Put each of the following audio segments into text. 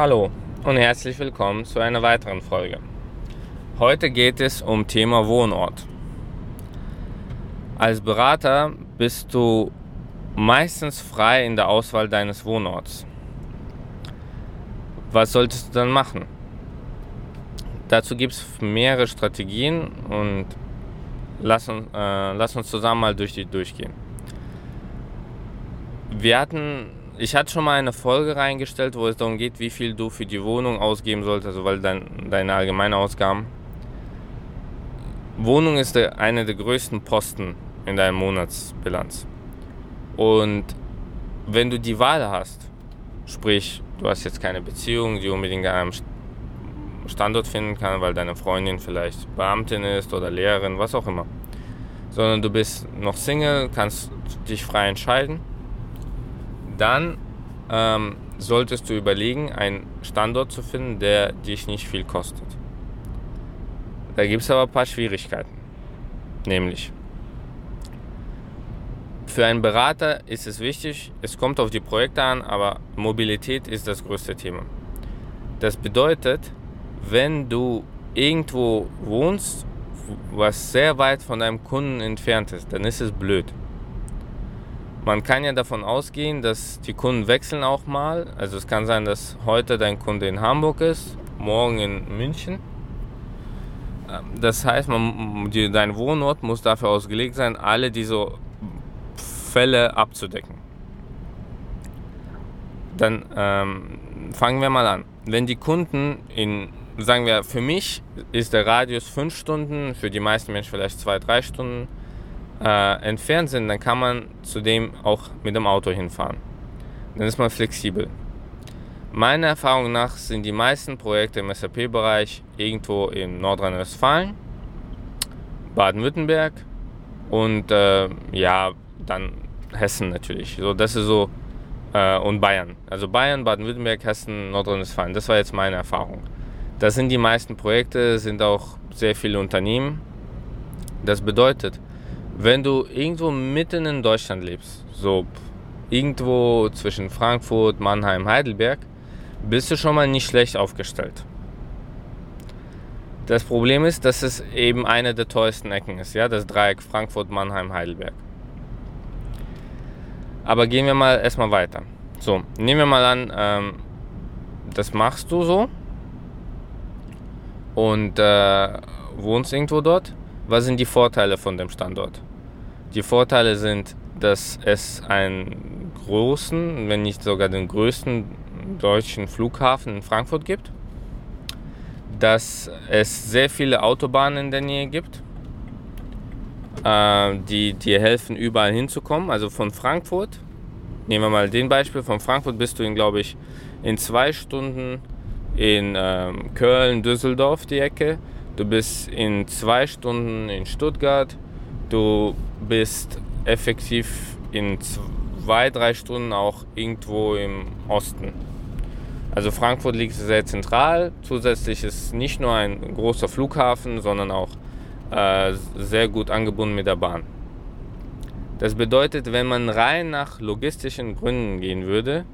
Hallo und herzlich willkommen zu einer weiteren Folge. Heute geht es um Thema Wohnort. Als Berater bist du meistens frei in der Auswahl deines Wohnorts. Was solltest du dann machen? Dazu gibt es mehrere Strategien und lass uns, äh, lass uns zusammen mal durch die durchgehen. Wir hatten ich hatte schon mal eine Folge reingestellt, wo es darum geht, wie viel du für die Wohnung ausgeben solltest, also weil dein, deine allgemeine Ausgaben. Wohnung ist der, einer der größten Posten in deiner Monatsbilanz. Und wenn du die Wahl hast, sprich, du hast jetzt keine Beziehung, die unbedingt an einem Standort finden kann, weil deine Freundin vielleicht Beamtin ist oder Lehrerin, was auch immer, sondern du bist noch Single, kannst dich frei entscheiden dann ähm, solltest du überlegen, einen Standort zu finden, der dich nicht viel kostet. Da gibt es aber ein paar Schwierigkeiten. Nämlich, für einen Berater ist es wichtig, es kommt auf die Projekte an, aber Mobilität ist das größte Thema. Das bedeutet, wenn du irgendwo wohnst, was sehr weit von deinem Kunden entfernt ist, dann ist es blöd. Man kann ja davon ausgehen, dass die Kunden wechseln auch mal. Also es kann sein, dass heute dein Kunde in Hamburg ist, morgen in München. Ähm, das heißt, man, die, dein Wohnort muss dafür ausgelegt sein, alle diese Fälle abzudecken. Dann ähm, fangen wir mal an. Wenn die Kunden in, sagen wir, für mich ist der Radius 5 Stunden, für die meisten Menschen vielleicht 2-3 Stunden äh, entfernt sind, dann kann man zudem auch mit dem Auto hinfahren. Dann ist man flexibel. Meiner Erfahrung nach sind die meisten Projekte im SAP-Bereich irgendwo in Nordrhein-Westfalen, Baden-Württemberg und äh, ja, dann Hessen natürlich. So, das ist so äh, und Bayern. Also Bayern, Baden-Württemberg, Hessen, Nordrhein-Westfalen. Das war jetzt meine Erfahrung. Das sind die meisten Projekte, sind auch sehr viele Unternehmen. Das bedeutet, wenn du irgendwo mitten in Deutschland lebst, so irgendwo zwischen Frankfurt, Mannheim, Heidelberg, bist du schon mal nicht schlecht aufgestellt. Das Problem ist, dass es eben eine der teuersten Ecken ist, ja, das Dreieck Frankfurt, Mannheim, Heidelberg. Aber gehen wir mal erstmal weiter. So, nehmen wir mal an, ähm, das machst du so und äh, wohnst irgendwo dort. Was sind die Vorteile von dem Standort? Die Vorteile sind, dass es einen großen, wenn nicht sogar den größten deutschen Flughafen in Frankfurt gibt, dass es sehr viele Autobahnen in der Nähe gibt, äh, die dir helfen, überall hinzukommen. Also von Frankfurt, nehmen wir mal den Beispiel, von Frankfurt bist du in, glaube ich, in zwei Stunden in ähm, Köln, Düsseldorf die Ecke. Du bist in zwei Stunden in Stuttgart. Du bist effektiv in zwei, drei Stunden auch irgendwo im Osten. Also Frankfurt liegt sehr zentral. Zusätzlich ist nicht nur ein großer Flughafen, sondern auch äh, sehr gut angebunden mit der Bahn. Das bedeutet, wenn man rein nach logistischen Gründen gehen würde,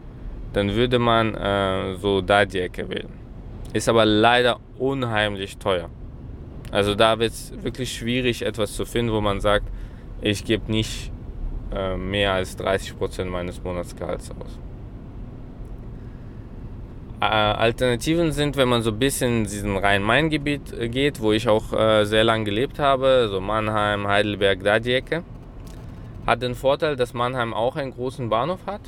dann würde man äh, so da die Ecke wählen. Ist aber leider unheimlich teuer. Also da wird es wirklich schwierig, etwas zu finden, wo man sagt, ich gebe nicht äh, mehr als 30% meines Monatsgehalts aus. Äh, Alternativen sind, wenn man so ein bisschen in diesem Rhein-Main-Gebiet äh, geht, wo ich auch äh, sehr lange gelebt habe, so Mannheim, Heidelberg, da die Ecke. Hat den Vorteil, dass Mannheim auch einen großen Bahnhof hat.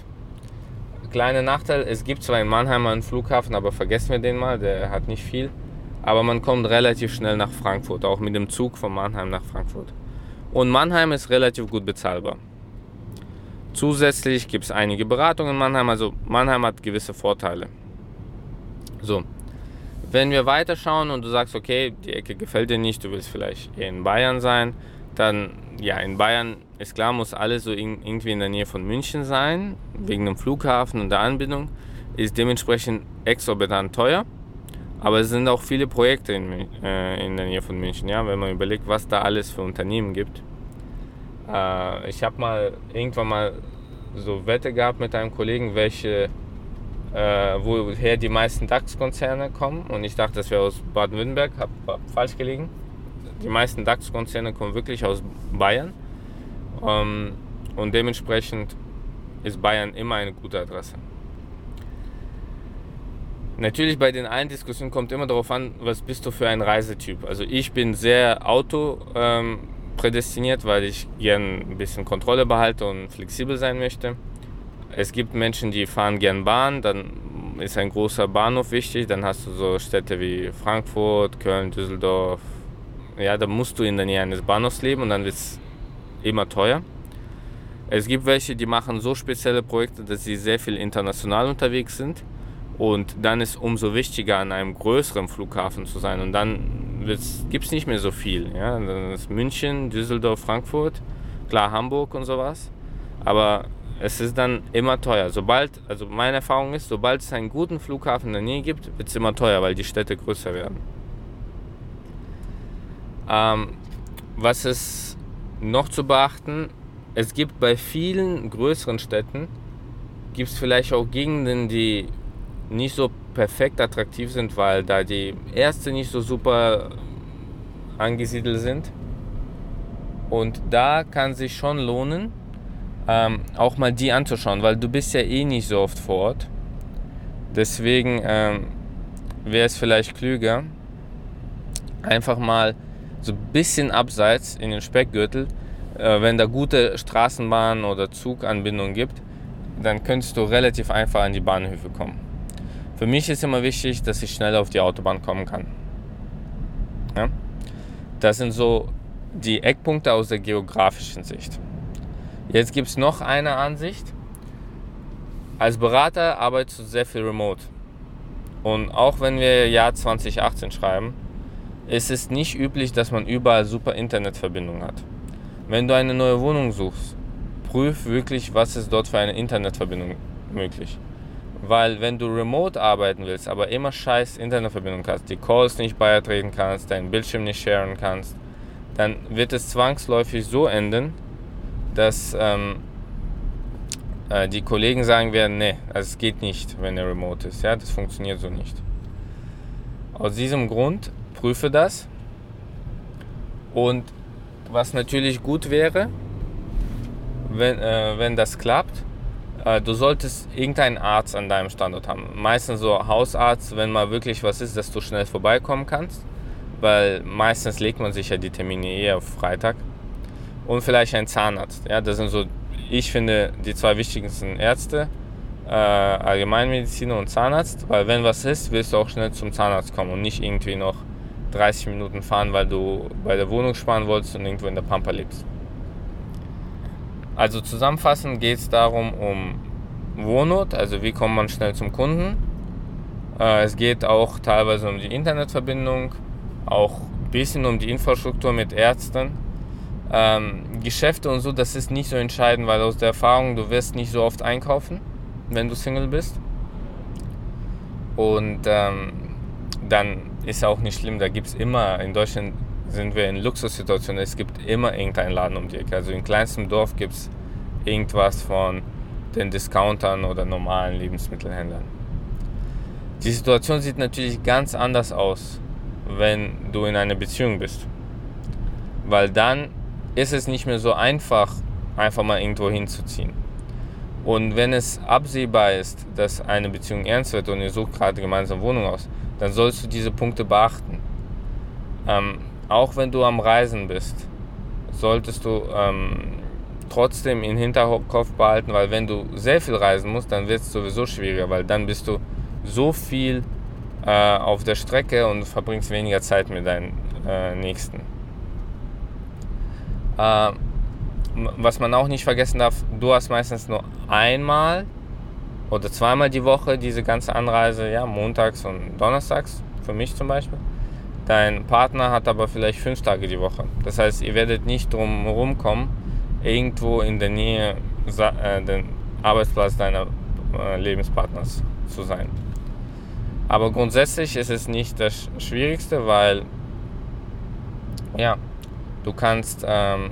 Kleiner Nachteil, es gibt zwar in Mannheim einen Flughafen, aber vergessen wir den mal, der hat nicht viel. Aber man kommt relativ schnell nach Frankfurt, auch mit dem Zug von Mannheim nach Frankfurt. Und Mannheim ist relativ gut bezahlbar. Zusätzlich gibt es einige Beratungen in Mannheim, also Mannheim hat gewisse Vorteile. So, wenn wir weiterschauen und du sagst, okay, die Ecke gefällt dir nicht, du willst vielleicht eher in Bayern sein, dann ja, in Bayern ist klar, muss alles so irgendwie in der Nähe von München sein, wegen dem Flughafen und der Anbindung, ist dementsprechend exorbitant teuer. Aber es sind auch viele Projekte in, äh, in der Nähe von München, ja, wenn man überlegt, was da alles für Unternehmen gibt. Äh, ich habe mal irgendwann mal so Wette gehabt mit einem Kollegen, welche äh, woher die meisten DAX-Konzerne kommen. Und ich dachte, das wäre aus Baden-Württemberg, habe hab falsch gelegen. Die meisten DAX-Konzerne kommen wirklich aus Bayern. Ähm, und dementsprechend ist Bayern immer eine gute Adresse. Natürlich bei den einen Diskussionen kommt immer darauf an, was bist du für ein Reisetyp. Also ich bin sehr Auto ähm, prädestiniert, weil ich gern ein bisschen Kontrolle behalte und flexibel sein möchte. Es gibt Menschen, die fahren gern Bahn, dann ist ein großer Bahnhof wichtig, dann hast du so Städte wie Frankfurt, Köln, Düsseldorf. Ja, da musst du in der Nähe eines Bahnhofs leben und dann wird es immer teuer. Es gibt welche, die machen so spezielle Projekte, dass sie sehr viel international unterwegs sind und dann ist umso wichtiger, an einem größeren Flughafen zu sein. Und dann gibt es nicht mehr so viel. Ja? Dann ist München, Düsseldorf, Frankfurt, klar Hamburg und sowas. Aber es ist dann immer teuer. Sobald, also meine Erfahrung ist, sobald es einen guten Flughafen in der Nähe gibt, wird es immer teuer, weil die Städte größer werden. Ähm, was ist noch zu beachten? Es gibt bei vielen größeren Städten, gibt es vielleicht auch Gegenden, die nicht so perfekt attraktiv sind, weil da die Ärzte nicht so super angesiedelt sind. Und da kann sich schon lohnen, ähm, auch mal die anzuschauen, weil du bist ja eh nicht so oft vor Ort. Deswegen ähm, wäre es vielleicht klüger, einfach mal so ein bisschen abseits in den Speckgürtel, äh, wenn da gute Straßenbahn- oder Zuganbindung gibt, dann könntest du relativ einfach an die Bahnhöfe kommen. Für mich ist immer wichtig, dass ich schnell auf die Autobahn kommen kann. Ja? Das sind so die Eckpunkte aus der geografischen Sicht. Jetzt gibt es noch eine Ansicht. Als Berater arbeitest du sehr viel remote. Und auch wenn wir Jahr 2018 schreiben, ist es nicht üblich, dass man überall super Internetverbindung hat. Wenn du eine neue Wohnung suchst, prüf wirklich, was ist dort für eine Internetverbindung möglich. Weil wenn du remote arbeiten willst, aber immer scheiß Internetverbindung hast, die Calls nicht beitreten kannst, deinen Bildschirm nicht sharen kannst, dann wird es zwangsläufig so enden, dass ähm, äh, die Kollegen sagen werden, nee, also es geht nicht, wenn er remote ist. Ja, das funktioniert so nicht. Aus diesem Grund prüfe das. Und was natürlich gut wäre, wenn, äh, wenn das klappt, äh, du solltest irgendeinen Arzt an deinem Standort haben. Meistens so Hausarzt, wenn mal wirklich was ist, dass du schnell vorbeikommen kannst. Weil meistens legt man sich ja die Termine eher auf Freitag. Und vielleicht ein Zahnarzt. Ja, das sind so, ich finde, die zwei wichtigsten Ärzte. Äh, Allgemeinmediziner und Zahnarzt. Weil wenn was ist, willst du auch schnell zum Zahnarzt kommen und nicht irgendwie noch 30 Minuten fahren, weil du bei der Wohnung sparen wolltest und irgendwo in der Pampa lebst. Also zusammenfassend geht es darum um Wohnort, also wie kommt man schnell zum Kunden. Äh, es geht auch teilweise um die Internetverbindung, auch ein bisschen um die Infrastruktur mit Ärzten. Ähm, Geschäfte und so, das ist nicht so entscheidend, weil aus der Erfahrung, du wirst nicht so oft einkaufen, wenn du Single bist. Und ähm, dann ist auch nicht schlimm, da gibt es immer, in Deutschland sind wir in Luxussituationen. Es gibt immer irgendeinen Laden um die Ecke. Also in kleinstem Dorf gibt es irgendwas von den Discountern oder normalen Lebensmittelhändlern. Die Situation sieht natürlich ganz anders aus, wenn du in einer Beziehung bist. Weil dann ist es nicht mehr so einfach, einfach mal irgendwo hinzuziehen. Und wenn es absehbar ist, dass eine Beziehung ernst wird und ihr sucht gerade gemeinsam Wohnung aus, dann sollst du diese Punkte beachten. Ähm, auch wenn du am Reisen bist, solltest du ähm, trotzdem im Hinterkopf behalten, weil wenn du sehr viel reisen musst, dann wird es sowieso schwieriger, weil dann bist du so viel äh, auf der Strecke und verbringst weniger Zeit mit deinen äh, Nächsten. Äh, was man auch nicht vergessen darf, du hast meistens nur einmal oder zweimal die Woche diese ganze Anreise, ja, montags und donnerstags, für mich zum Beispiel. Dein Partner hat aber vielleicht fünf Tage die Woche. Das heißt, ihr werdet nicht drum kommen, irgendwo in der Nähe äh, den Arbeitsplatz deiner äh, Lebenspartners zu sein. Aber grundsätzlich ist es nicht das Schwierigste, weil ja, du kannst ähm,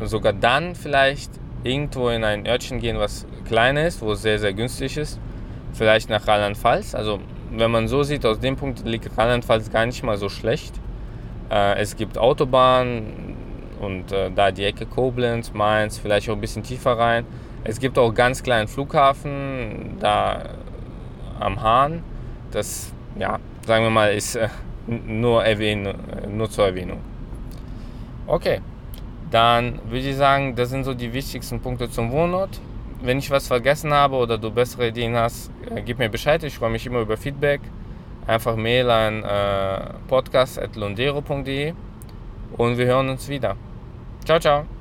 sogar dann vielleicht irgendwo in ein Örtchen gehen, was klein ist, wo es sehr, sehr günstig ist vielleicht nach Rheinland-Pfalz. Also wenn man so sieht, aus dem Punkt liegt Rheinland-Pfalz gar nicht mal so schlecht. Äh, es gibt Autobahnen und äh, da die Ecke Koblenz, Mainz, vielleicht auch ein bisschen tiefer rein. Es gibt auch ganz kleinen Flughafen da am Hahn. Das, ja, sagen wir mal, ist äh, nur, erwähnen, nur zur Erwähnung. Okay, dann würde ich sagen, das sind so die wichtigsten Punkte zum Wohnort. Wenn ich was vergessen habe oder du bessere Ideen hast, äh, gib mir Bescheid. Ich freue mich immer über Feedback. Einfach Mail an äh, podcast.londero.de und wir hören uns wieder. Ciao, ciao.